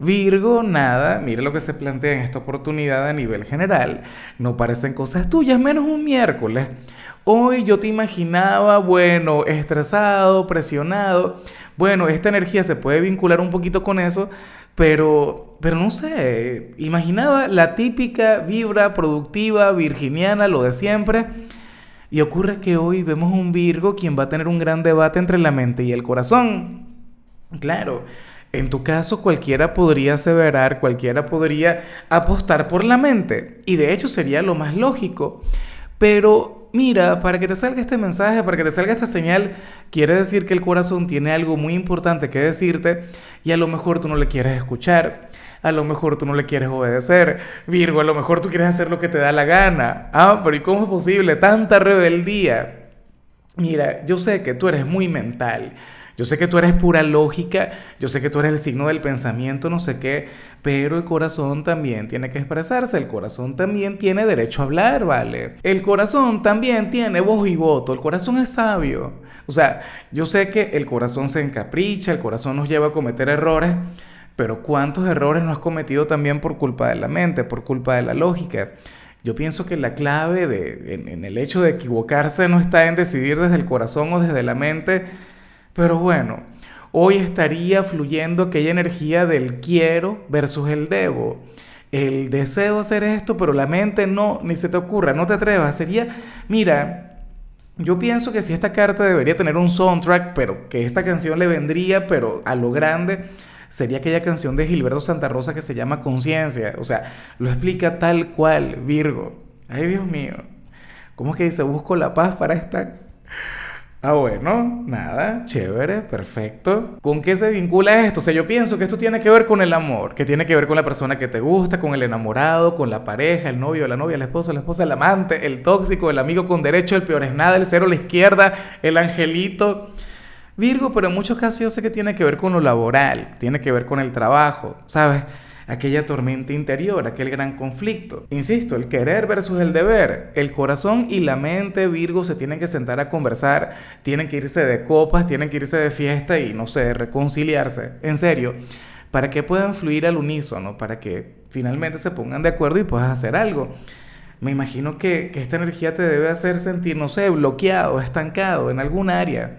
Virgo, nada, mire lo que se plantea en esta oportunidad a nivel general. No parecen cosas tuyas, menos un miércoles. Hoy yo te imaginaba, bueno, estresado, presionado. Bueno, esta energía se puede vincular un poquito con eso, pero, pero no sé, imaginaba la típica vibra productiva, virginiana, lo de siempre. Y ocurre que hoy vemos un Virgo quien va a tener un gran debate entre la mente y el corazón. Claro, en tu caso, cualquiera podría aseverar, cualquiera podría apostar por la mente. Y de hecho sería lo más lógico. Pero mira, para que te salga este mensaje, para que te salga esta señal, quiere decir que el corazón tiene algo muy importante que decirte y a lo mejor tú no le quieres escuchar. A lo mejor tú no le quieres obedecer. Virgo, a lo mejor tú quieres hacer lo que te da la gana. Ah, pero ¿y cómo es posible tanta rebeldía? Mira, yo sé que tú eres muy mental. Yo sé que tú eres pura lógica, yo sé que tú eres el signo del pensamiento, no sé qué, pero el corazón también tiene que expresarse, el corazón también tiene derecho a hablar, ¿vale? El corazón también tiene voz y voto, el corazón es sabio. O sea, yo sé que el corazón se encapricha, el corazón nos lleva a cometer errores, pero ¿cuántos errores no has cometido también por culpa de la mente, por culpa de la lógica? Yo pienso que la clave de, en, en el hecho de equivocarse no está en decidir desde el corazón o desde la mente, pero bueno, hoy estaría fluyendo aquella energía del quiero versus el debo. El deseo hacer esto, pero la mente no, ni se te ocurra, no te atrevas. Sería, mira, yo pienso que si esta carta debería tener un soundtrack, pero que esta canción le vendría, pero a lo grande, sería aquella canción de Gilberto Santa Rosa que se llama Conciencia. O sea, lo explica tal cual, Virgo. Ay, Dios mío. ¿Cómo es que dice, busco la paz para esta Ah, bueno, nada, chévere, perfecto. ¿Con qué se vincula esto? O sea, yo pienso que esto tiene que ver con el amor, que tiene que ver con la persona que te gusta, con el enamorado, con la pareja, el novio, la novia, la esposa, la esposa, el amante, el tóxico, el amigo con derecho, el peor es nada, el cero la izquierda, el angelito. Virgo, pero en muchos casos yo sé que tiene que ver con lo laboral, tiene que ver con el trabajo, ¿sabes? Aquella tormenta interior, aquel gran conflicto. Insisto, el querer versus el deber. El corazón y la mente Virgo se tienen que sentar a conversar, tienen que irse de copas, tienen que irse de fiesta y no sé, reconciliarse. En serio, para que puedan fluir al unísono, para que finalmente se pongan de acuerdo y puedas hacer algo. Me imagino que, que esta energía te debe hacer sentir, no sé, bloqueado, estancado en algún área.